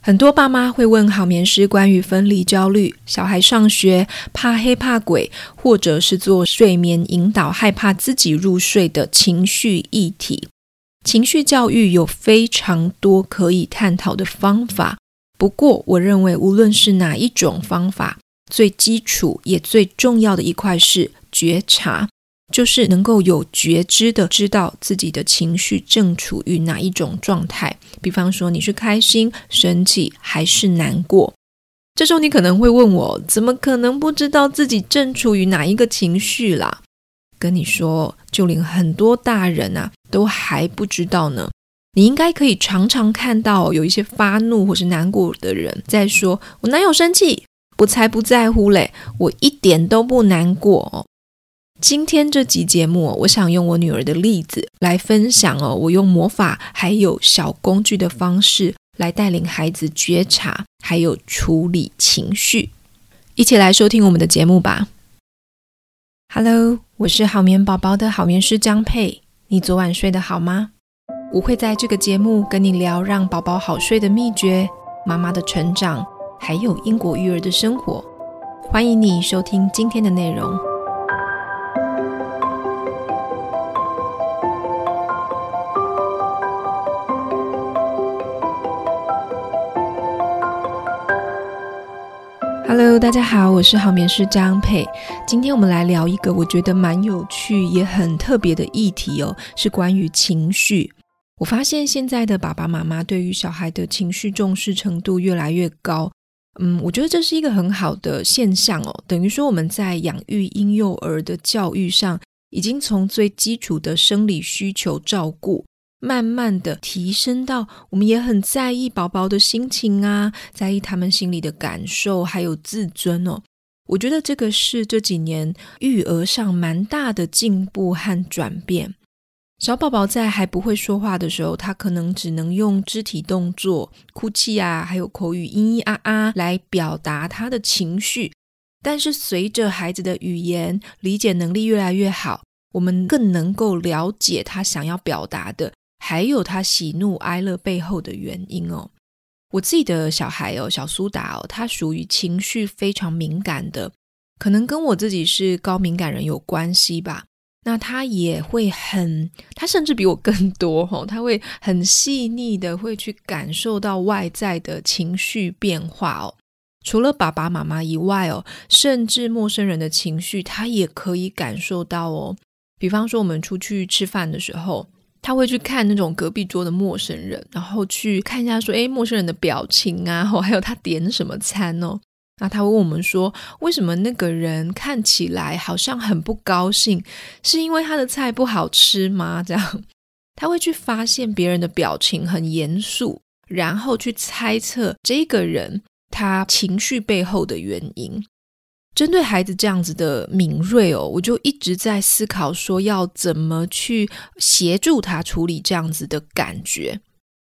很多爸妈会问好眠师关于分离焦虑、小孩上学怕黑怕鬼，或者是做睡眠引导害怕自己入睡的情绪议题。情绪教育有非常多可以探讨的方法，不过我认为无论是哪一种方法，最基础也最重要的一块是觉察。就是能够有觉知的知道自己的情绪正处于哪一种状态，比方说你是开心、生气还是难过。这时候你可能会问我，怎么可能不知道自己正处于哪一个情绪啦？跟你说，就连很多大人啊都还不知道呢。你应该可以常常看到有一些发怒或是难过的人在说：“我哪有生气？我才不在乎嘞，我一点都不难过。”今天这集节目，我想用我女儿的例子来分享哦，我用魔法还有小工具的方式来带领孩子觉察，还有处理情绪。一起来收听我们的节目吧。Hello，我是好眠宝宝的好眠师张佩。你昨晚睡得好吗？我会在这个节目跟你聊让宝宝好睡的秘诀、妈妈的成长，还有英国育儿的生活。欢迎你收听今天的内容。Hello，大家好，我是好眠师张佩。今天我们来聊一个我觉得蛮有趣也很特别的议题哦，是关于情绪。我发现现在的爸爸妈妈对于小孩的情绪重视程度越来越高。嗯，我觉得这是一个很好的现象哦，等于说我们在养育婴幼儿的教育上，已经从最基础的生理需求照顾。慢慢的提升到，我们也很在意宝宝的心情啊，在意他们心里的感受，还有自尊哦。我觉得这个是这几年育儿上蛮大的进步和转变。小宝宝在还不会说话的时候，他可能只能用肢体动作、哭泣啊，还有口语咿咿啊啊来表达他的情绪。但是随着孩子的语言理解能力越来越好，我们更能够了解他想要表达的。还有他喜怒哀乐背后的原因哦。我自己的小孩哦，小苏打哦，他属于情绪非常敏感的，可能跟我自己是高敏感人有关系吧。那他也会很，他甚至比我更多哦，他会很细腻的会去感受到外在的情绪变化哦。除了爸爸妈妈以外哦，甚至陌生人的情绪，他也可以感受到哦。比方说，我们出去吃饭的时候。他会去看那种隔壁桌的陌生人，然后去看一下说，诶，陌生人的表情啊，还有他点什么餐哦。那他会问我们说，为什么那个人看起来好像很不高兴？是因为他的菜不好吃吗？这样，他会去发现别人的表情很严肃，然后去猜测这个人他情绪背后的原因。针对孩子这样子的敏锐哦，我就一直在思考说要怎么去协助他处理这样子的感觉。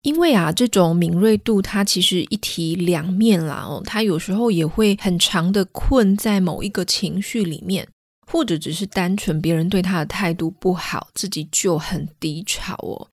因为啊，这种敏锐度它其实一体两面啦哦，他有时候也会很长的困在某一个情绪里面，或者只是单纯别人对他的态度不好，自己就很低潮哦。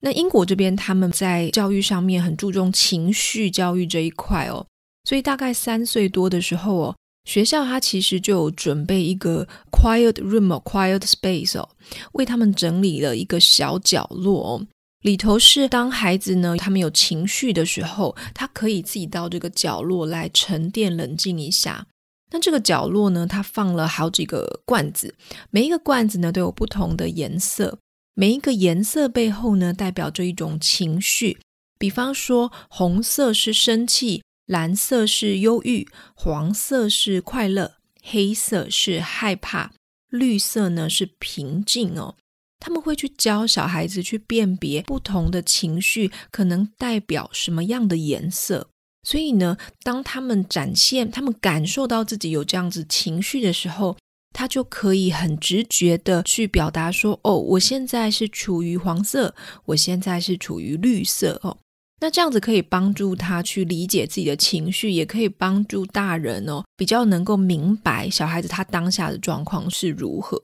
那英国这边他们在教育上面很注重情绪教育这一块哦，所以大概三岁多的时候哦。学校它其实就有准备一个 quiet room、quiet space 哦，为他们整理了一个小角落哦，里头是当孩子呢，他们有情绪的时候，他可以自己到这个角落来沉淀、冷静一下。那这个角落呢，它放了好几个罐子，每一个罐子呢都有不同的颜色，每一个颜色背后呢代表着一种情绪，比方说红色是生气。蓝色是忧郁，黄色是快乐，黑色是害怕，绿色呢是平静哦。他们会去教小孩子去辨别不同的情绪可能代表什么样的颜色。所以呢，当他们展现、他们感受到自己有这样子情绪的时候，他就可以很直觉的去表达说：“哦，我现在是处于黄色，我现在是处于绿色哦。”那这样子可以帮助他去理解自己的情绪，也可以帮助大人哦，比较能够明白小孩子他当下的状况是如何。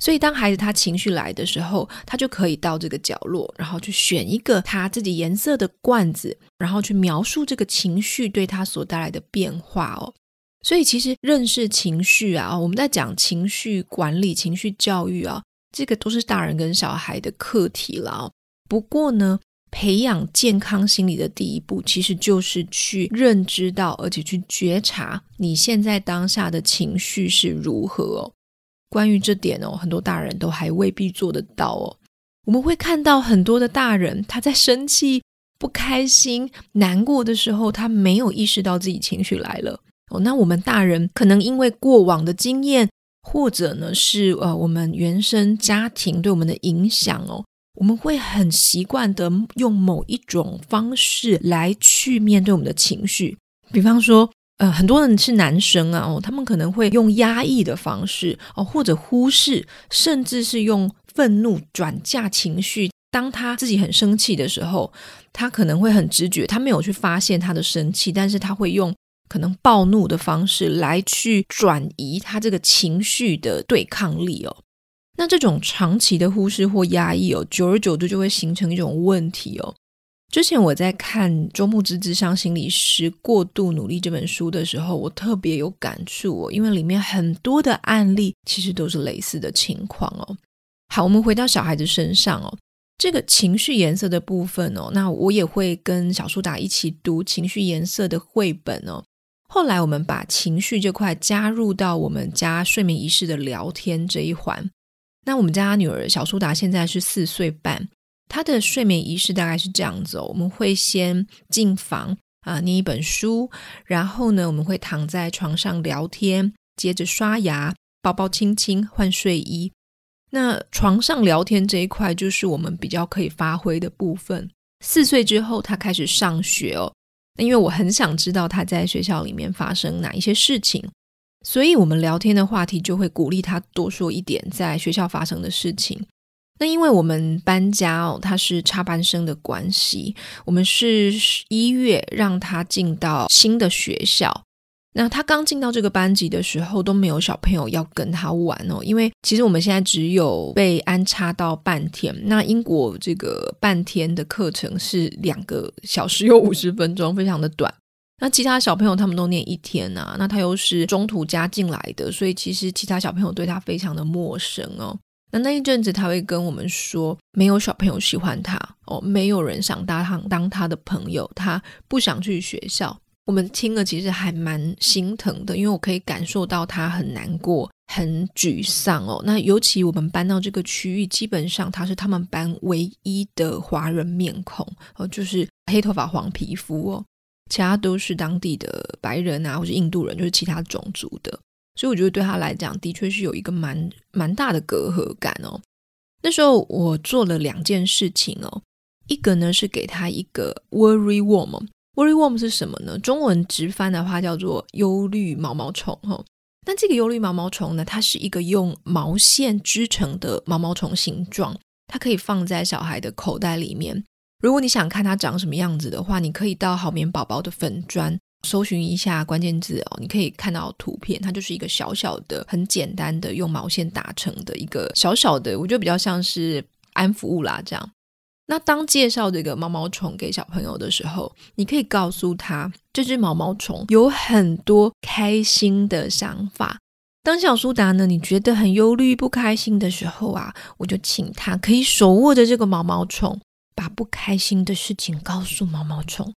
所以当孩子他情绪来的时候，他就可以到这个角落，然后去选一个他自己颜色的罐子，然后去描述这个情绪对他所带来的变化哦。所以其实认识情绪啊，我们在讲情绪管理、情绪教育啊，这个都是大人跟小孩的课题了哦。不过呢，培养健康心理的第一步，其实就是去认知到，而且去觉察你现在当下的情绪是如何哦。关于这点哦，很多大人都还未必做得到哦。我们会看到很多的大人，他在生气、不开心、难过的时候，他没有意识到自己情绪来了哦。那我们大人可能因为过往的经验，或者呢是呃我们原生家庭对我们的影响哦。我们会很习惯的用某一种方式来去面对我们的情绪，比方说，呃，很多人是男生啊，哦，他们可能会用压抑的方式哦，或者忽视，甚至是用愤怒转嫁情绪。当他自己很生气的时候，他可能会很直觉，他没有去发现他的生气，但是他会用可能暴怒的方式来去转移他这个情绪的对抗力哦。那这种长期的忽视或压抑哦，久而久之就会形成一种问题哦。之前我在看周慕姿咨商心理师《过度努力》这本书的时候，我特别有感触哦，因为里面很多的案例其实都是类似的情况哦。好，我们回到小孩子身上哦，这个情绪颜色的部分哦，那我也会跟小苏打一起读情绪颜色的绘本哦。后来我们把情绪这块加入到我们家睡眠仪式的聊天这一环。那我们家女儿小苏打现在是四岁半，她的睡眠仪式大概是这样子哦，我们会先进房啊，念一本书，然后呢，我们会躺在床上聊天，接着刷牙、抱抱亲亲、换睡衣。那床上聊天这一块就是我们比较可以发挥的部分。四岁之后，她开始上学哦，那因为我很想知道她在学校里面发生哪一些事情。所以，我们聊天的话题就会鼓励他多说一点在学校发生的事情。那因为我们搬家哦，他是插班生的关系，我们是一月让他进到新的学校。那他刚进到这个班级的时候，都没有小朋友要跟他玩哦，因为其实我们现在只有被安插到半天。那英国这个半天的课程是两个小时又五十分钟，非常的短。那其他小朋友他们都念一天啊，那他又是中途加进来的，所以其实其他小朋友对他非常的陌生哦。那那一阵子他会跟我们说，没有小朋友喜欢他哦，没有人想搭他当他的朋友，他不想去学校。我们听了其实还蛮心疼的，因为我可以感受到他很难过、很沮丧哦。那尤其我们搬到这个区域，基本上他是他们班唯一的华人面孔哦，就是黑头发、黄皮肤哦。其他都是当地的白人啊，或是印度人，就是其他种族的，所以我觉得对他来讲，的确是有一个蛮蛮大的隔阂感哦。那时候我做了两件事情哦，一个呢是给他一个 worry worm，worry worm 是什么呢？中文直翻的话叫做忧虑毛毛虫哦。但这个忧虑毛毛虫呢，它是一个用毛线织成的毛毛虫形状，它可以放在小孩的口袋里面。如果你想看它长什么样子的话，你可以到好眠宝宝的粉砖搜寻一下关键字哦，你可以看到图片，它就是一个小小的、很简单的用毛线打成的一个小小的，我觉得比较像是安抚物啦这样。那当介绍这个毛毛虫给小朋友的时候，你可以告诉他，这只毛毛虫有很多开心的想法。当小苏打呢，你觉得很忧虑、不开心的时候啊，我就请他可以手握着这个毛毛虫。把不开心的事情告诉毛毛虫，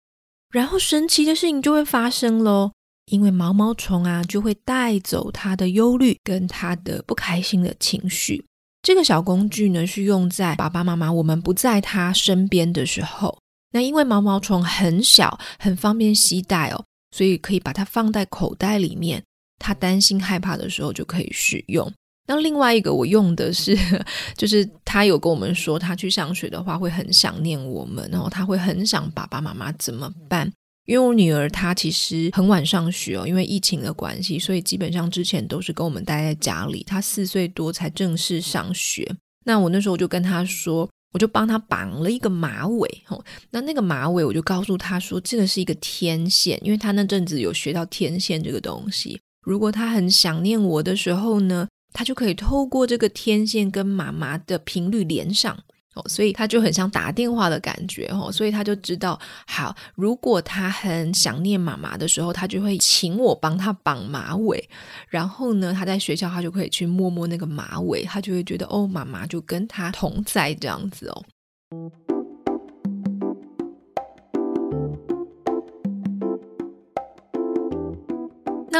然后神奇的事情就会发生喽。因为毛毛虫啊，就会带走他的忧虑跟他的不开心的情绪。这个小工具呢，是用在爸爸妈妈我们不在他身边的时候。那因为毛毛虫很小，很方便携带哦，所以可以把它放在口袋里面。他担心害怕的时候就可以使用。那另外一个我用的是，就是他有跟我们说，他去上学的话会很想念我们，然后他会很想爸爸妈妈怎么办？因为我女儿她其实很晚上学哦，因为疫情的关系，所以基本上之前都是跟我们待在家里。她四岁多才正式上学。那我那时候就跟她说，我就帮她绑了一个马尾哦。那那个马尾我就告诉她说，这个是一个天线，因为她那阵子有学到天线这个东西。如果她很想念我的时候呢，他就可以透过这个天线跟妈妈的频率连上。哦，所以他就很像打电话的感觉哦，所以他就知道，好，如果他很想念妈妈的时候，他就会请我帮他绑马尾，然后呢，他在学校他就可以去摸摸那个马尾，他就会觉得哦，妈妈就跟他同在这样子哦。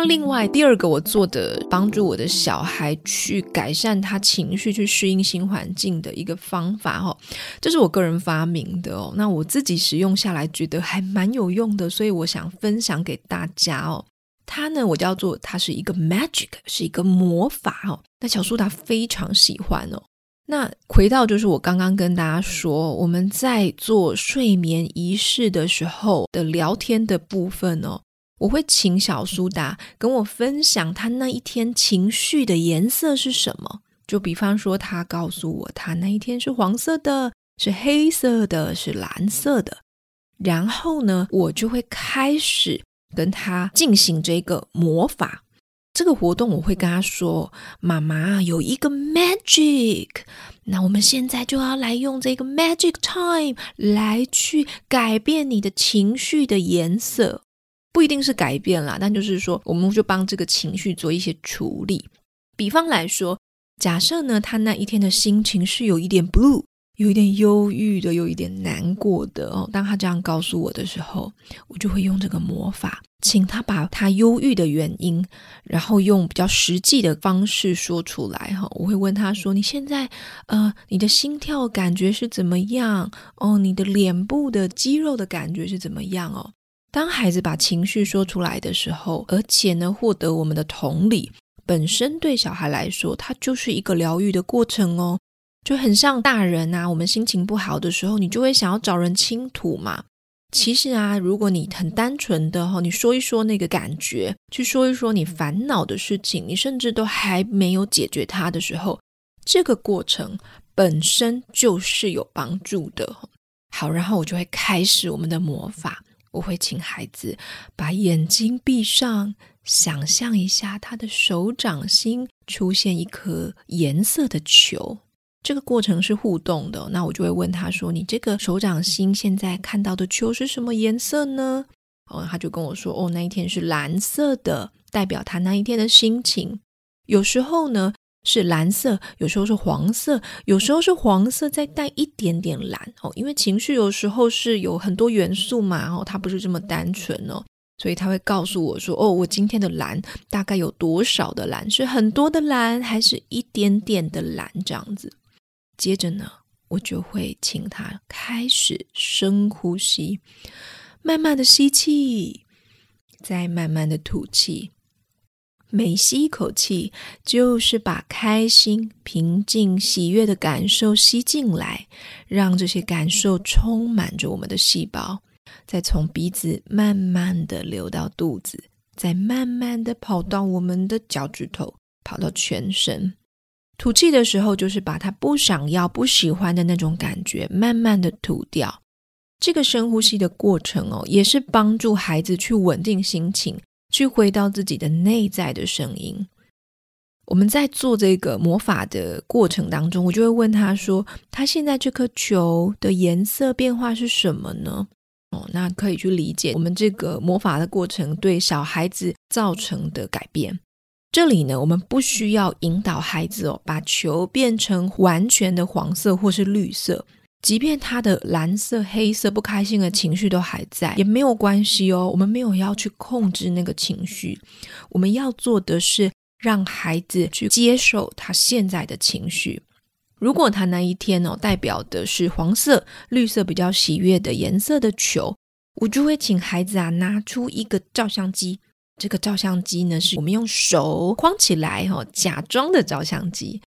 另外第二个我做的帮助我的小孩去改善他情绪、去适应新环境的一个方法哈，这是我个人发明的哦。那我自己使用下来觉得还蛮有用的，所以我想分享给大家哦。它呢，我叫做它是一个 magic，是一个魔法哦。那小苏打非常喜欢哦。那回到就是我刚刚跟大家说，我们在做睡眠仪式的时候的聊天的部分哦。我会请小苏打跟我分享他那一天情绪的颜色是什么。就比方说，他告诉我他那一天是黄色的，是黑色的，是蓝色的。然后呢，我就会开始跟他进行这个魔法。这个活动我会跟他说：“妈妈有一个 magic，那我们现在就要来用这个 magic time 来去改变你的情绪的颜色。”不一定是改变啦，但就是说，我们就帮这个情绪做一些处理。比方来说，假设呢，他那一天的心情是有一点 blue，有一点忧郁的，有一点难过的哦。当他这样告诉我的时候，我就会用这个魔法，请他把他忧郁的原因，然后用比较实际的方式说出来哈。我会问他说：“你现在呃，你的心跳感觉是怎么样？哦，你的脸部的肌肉的感觉是怎么样？哦。”当孩子把情绪说出来的时候，而且呢，获得我们的同理，本身对小孩来说，它就是一个疗愈的过程哦，就很像大人啊。我们心情不好的时候，你就会想要找人倾吐嘛。其实啊，如果你很单纯的哈，你说一说那个感觉，去说一说你烦恼的事情，你甚至都还没有解决它的时候，这个过程本身就是有帮助的。好，然后我就会开始我们的魔法。我会请孩子把眼睛闭上，想象一下他的手掌心出现一颗颜色的球。这个过程是互动的，那我就会问他说：“你这个手掌心现在看到的球是什么颜色呢？”哦，他就跟我说：“哦，那一天是蓝色的，代表他那一天的心情。”有时候呢，是蓝色，有时候是黄色，有时候是黄色再带一点点蓝哦。因为情绪有时候是有很多元素嘛，哦，它不是这么单纯哦，所以他会告诉我说：“哦，我今天的蓝大概有多少的蓝？是很多的蓝，还是一点点的蓝？这样子。”接着呢，我就会请他开始深呼吸，慢慢的吸气，再慢慢的吐气。每吸一口气，就是把开心、平静、喜悦的感受吸进来，让这些感受充满着我们的细胞，再从鼻子慢慢的流到肚子，再慢慢的跑到我们的脚趾头，跑到全身。吐气的时候，就是把他不想要、不喜欢的那种感觉慢慢的吐掉。这个深呼吸的过程哦，也是帮助孩子去稳定心情。去回到自己的内在的声音。我们在做这个魔法的过程当中，我就会问他说：“他现在这颗球的颜色变化是什么呢？”哦，那可以去理解我们这个魔法的过程对小孩子造成的改变。这里呢，我们不需要引导孩子哦，把球变成完全的黄色或是绿色。即便他的蓝色、黑色不开心的情绪都还在，也没有关系哦。我们没有要去控制那个情绪，我们要做的是让孩子去接受他现在的情绪。如果他那一天哦，代表的是黄色、绿色比较喜悦的颜色的球，我就会请孩子啊拿出一个照相机。这个照相机呢，是我们用手框起来哦，假装的照相机。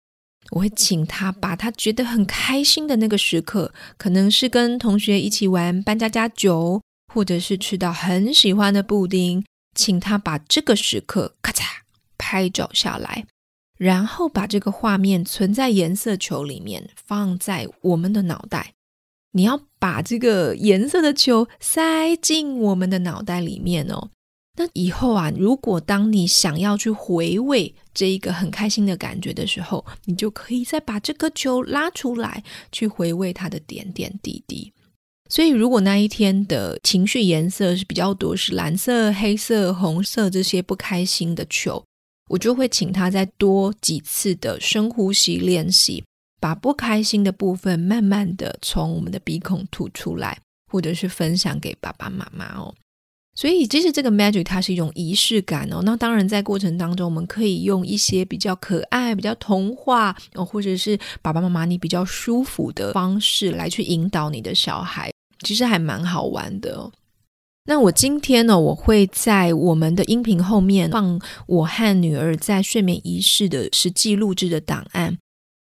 我会请他把他觉得很开心的那个时刻，可能是跟同学一起玩搬家家酒，或者是吃到很喜欢的布丁，请他把这个时刻咔嚓拍照下来，然后把这个画面存在颜色球里面，放在我们的脑袋。你要把这个颜色的球塞进我们的脑袋里面哦。那以后啊，如果当你想要去回味这一个很开心的感觉的时候，你就可以再把这颗球拉出来，去回味它的点点滴滴。所以，如果那一天的情绪颜色是比较多，是蓝色、黑色、红色这些不开心的球，我就会请他再多几次的深呼吸练习，把不开心的部分慢慢的从我们的鼻孔吐出来，或者是分享给爸爸妈妈哦。所以，其实这个 magic 它是一种仪式感哦。那当然，在过程当中，我们可以用一些比较可爱、比较童话哦，或者是爸爸妈妈你比较舒服的方式来去引导你的小孩，其实还蛮好玩的。那我今天呢，我会在我们的音频后面放我和女儿在睡眠仪式的实际录制的档案。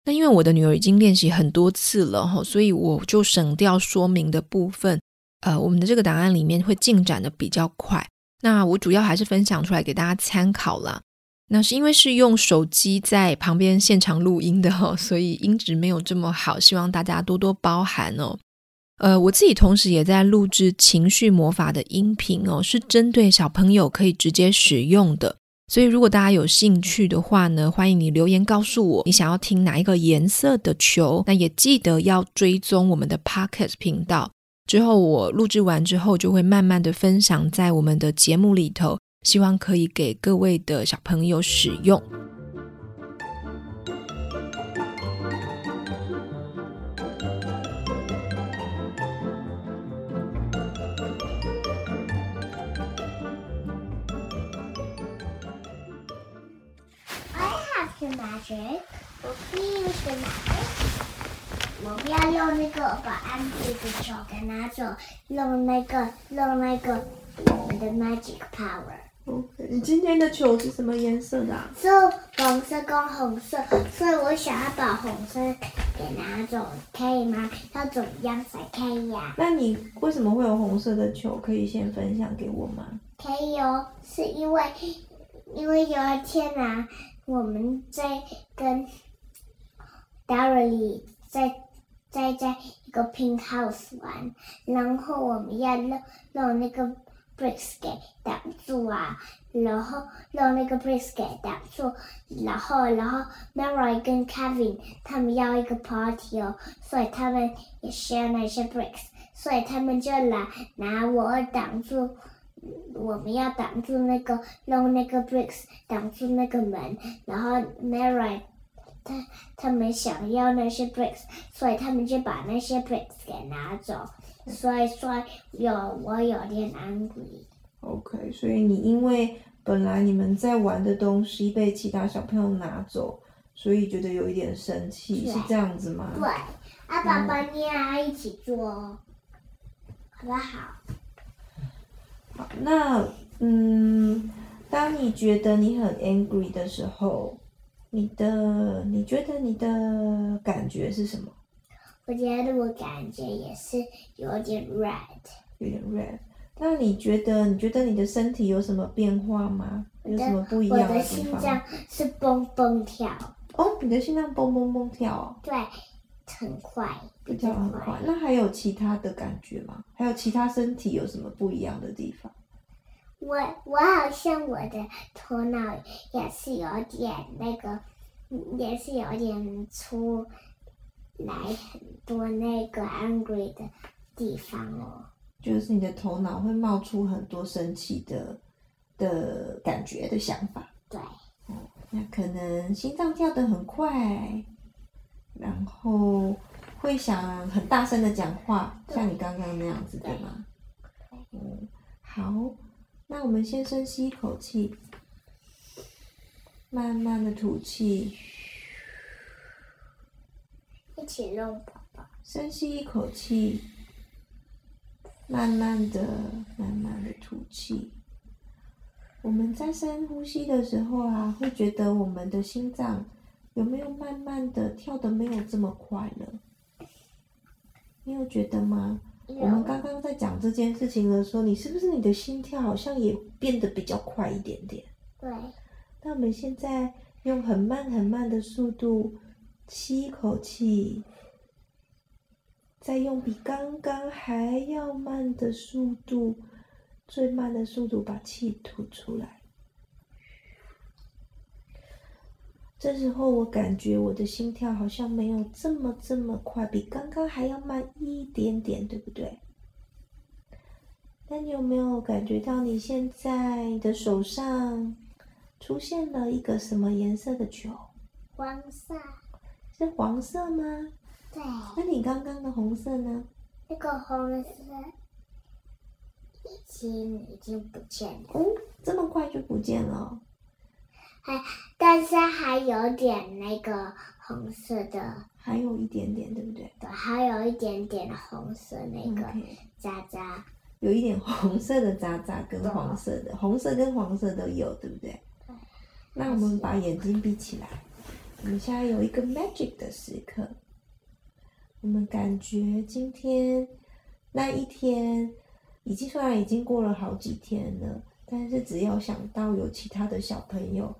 那因为我的女儿已经练习很多次了哈，所以我就省掉说明的部分。呃，我们的这个档案里面会进展的比较快。那我主要还是分享出来给大家参考啦。那是因为是用手机在旁边现场录音的哦，所以音质没有这么好，希望大家多多包涵哦。呃，我自己同时也在录制情绪魔法的音频哦，是针对小朋友可以直接使用的。所以如果大家有兴趣的话呢，欢迎你留言告诉我你想要听哪一个颜色的球。那也记得要追踪我们的 Podcast 频道。之后我录制完之后，就会慢慢的分享在我们的节目里头，希望可以给各位的小朋友使用。I have the magic. Okay, use the magic. 我不要用那个把 Angry 的球给拿走，用那个用那个我们的 magic power。你今天的球是什么颜色的啊？是黄色跟红色，所以我想要把红色给拿走，可以吗？要怎么样才可以呀？那你为什么会有红色的球？可以先分享给我吗？可以哦，是因为因为有一天啊，我们在跟 Darry 在。在在一个 pink house 玩，然后我们要弄弄那个 bricks 给挡住啊，然后弄那个 bricks 给挡住，然后然后 Mary 跟 Kevin 他们要一个 party 哦，所以他们也需要那些 bricks，所以他们就来拿我挡住，我们要挡住那个弄那个 bricks 挡住那个门，然后 Mary。他他们想要那些 bricks，所以他们就把那些 bricks 给拿走，所以说有我有点 angry。OK，所以你因为本来你们在玩的东西被其他小朋友拿走，所以觉得有一点生气，是这样子吗？对，啊，爸爸你也要一起做好不好？好，那嗯，当你觉得你很 angry 的时候。你的，你觉得你的感觉是什么？我觉得我感觉也是有点 red，有点 red。那你觉得，你觉得你的身体有什么变化吗？有什么不一样的地方？我的心脏是蹦蹦跳。哦，你的心脏蹦蹦蹦跳哦。对，很快，比较很快。那还有其他的感觉吗？还有其他身体有什么不一样的地方？我我好像我的头脑也是有点那个，也是有点出来很多那个 angry 的地方哦。就是你的头脑会冒出很多生气的的感觉的想法。对。哦，那可能心脏跳得很快，然后会想很大声的讲话，像你刚刚那样子，对吗？嗯，好。那我们先深吸一口气，慢慢的吐气，一起弄宝宝。深吸一口气，慢慢的、慢慢的吐气。我们在深呼吸的时候啊，会觉得我们的心脏有没有慢慢的跳的没有这么快了？你有觉得吗？我们刚刚在讲这件事情的时候，你是不是你的心跳好像也变得比较快一点点？对。那我们现在用很慢很慢的速度吸一口气，再用比刚刚还要慢的速度最慢的速度把气吐出来。这时候我感觉我的心跳好像没有这么这么快，比刚刚还要慢一点点，对不对？那你有没有感觉到你现在的手上出现了一个什么颜色的球？黄色。是黄色吗？对。那你刚刚的红色呢？那个红色已经已经不见了。哦，这么快就不见了？还，但是还有点那个红色的。还有一点点，对不对？对，还有一点点红色那个渣渣。有一点红色的渣渣跟黄色的，红色跟黄色都有，对不对？对。那我们把眼睛闭起来，我们现在有一个 magic 的时刻。我们感觉今天那一天，已经虽然已经过了好几天了，但是只要想到有其他的小朋友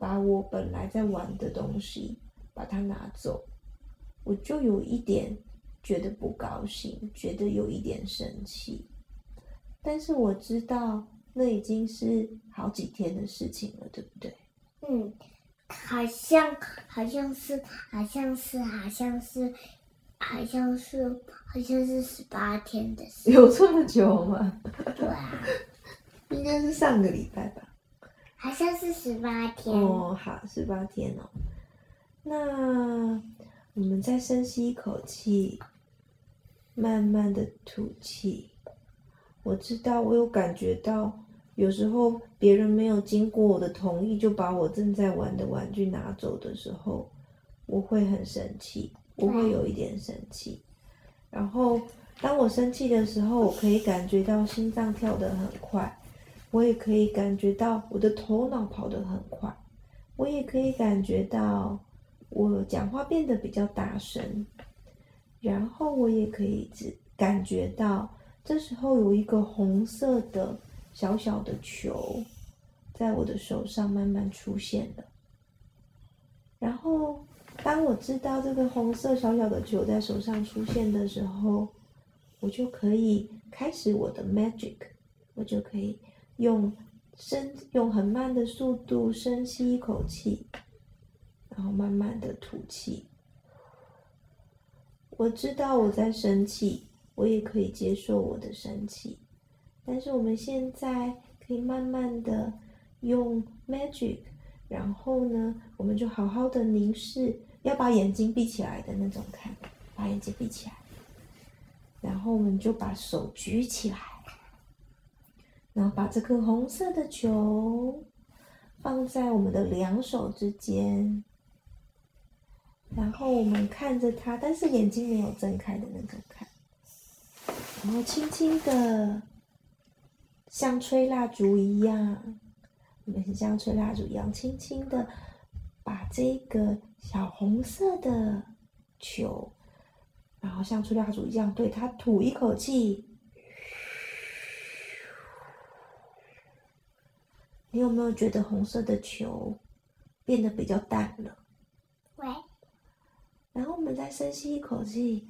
把我本来在玩的东西把它拿走，我就有一点觉得不高兴，觉得有一点生气。但是我知道，那已经是好几天的事情了，对不对？嗯，好像好像是好像是好像是好像是好像是十八天的事。有这么久吗？对啊，应该是上个礼拜吧。好像是十八天。哦，好，十八天哦。那我们再深吸一口气，慢慢的吐气。我知道，我有感觉到，有时候别人没有经过我的同意就把我正在玩的玩具拿走的时候，我会很生气，我会有一点生气。然后，当我生气的时候，我可以感觉到心脏跳得很快，我也可以感觉到我的头脑跑得很快，我也可以感觉到我讲话变得比较大声，然后我也可以只感觉到。这时候有一个红色的小小的球，在我的手上慢慢出现了。然后，当我知道这个红色小小的球在手上出现的时候，我就可以开始我的 magic，我就可以用深用很慢的速度深吸一口气，然后慢慢的吐气。我知道我在生气。我也可以接受我的生气，但是我们现在可以慢慢的用 magic，然后呢，我们就好好的凝视，要把眼睛闭起来的那种看，把眼睛闭起来，然后我们就把手举起来，然后把这颗红色的球放在我们的两手之间，然后我们看着它，但是眼睛没有睁开的那种看。然后轻轻的，像吹蜡烛一样，我们是像吹蜡烛一样，轻轻的把这个小红色的球，然后像吹蜡烛一样对它吐一口气。你有没有觉得红色的球变得比较淡了？喂。然后我们再深吸一口气。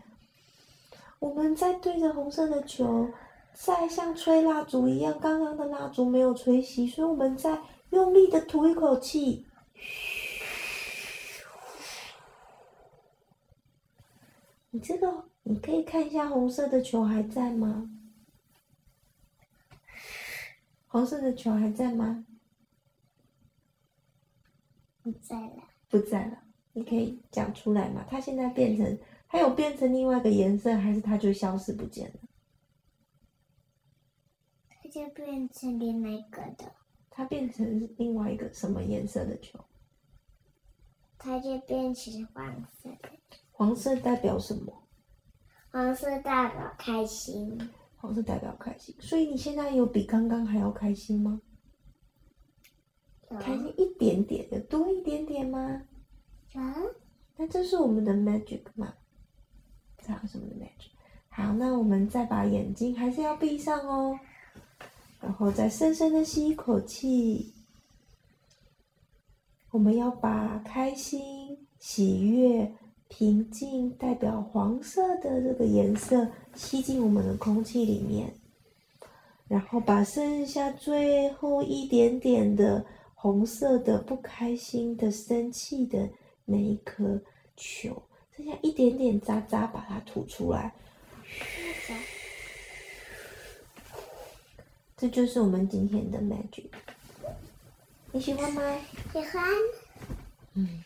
我们再对着红色的球，再像吹蜡烛一样，刚刚的蜡烛没有吹熄，所以我们再用力的吐一口气。你这个，你可以看一下红色的球还在吗？红色的球还在吗？不在了。不在了。你可以讲出来吗？它现在变成。它有变成另外一个颜色，还是它就消失不见了？它就变成另外一个的。它变成另外一个什么颜色的球？它就变成黄色的。黄色代表什么？黄色代表开心。黄色代表开心，所以你现在有比刚刚还要开心吗？开心一点点，有多一？有。那这是我们的 magic 吗？什么的 magic？好，那我们再把眼睛还是要闭上哦，然后再深深的吸一口气。我们要把开心、喜悦、平静代表黄色的这个颜色吸进我们的空气里面，然后把剩下最后一点点的红色的、不开心的、生气的那一颗球，剩下一点点渣渣，把它吐出来。这就是我们今天的 magic。你喜欢吗？喜欢。嗯。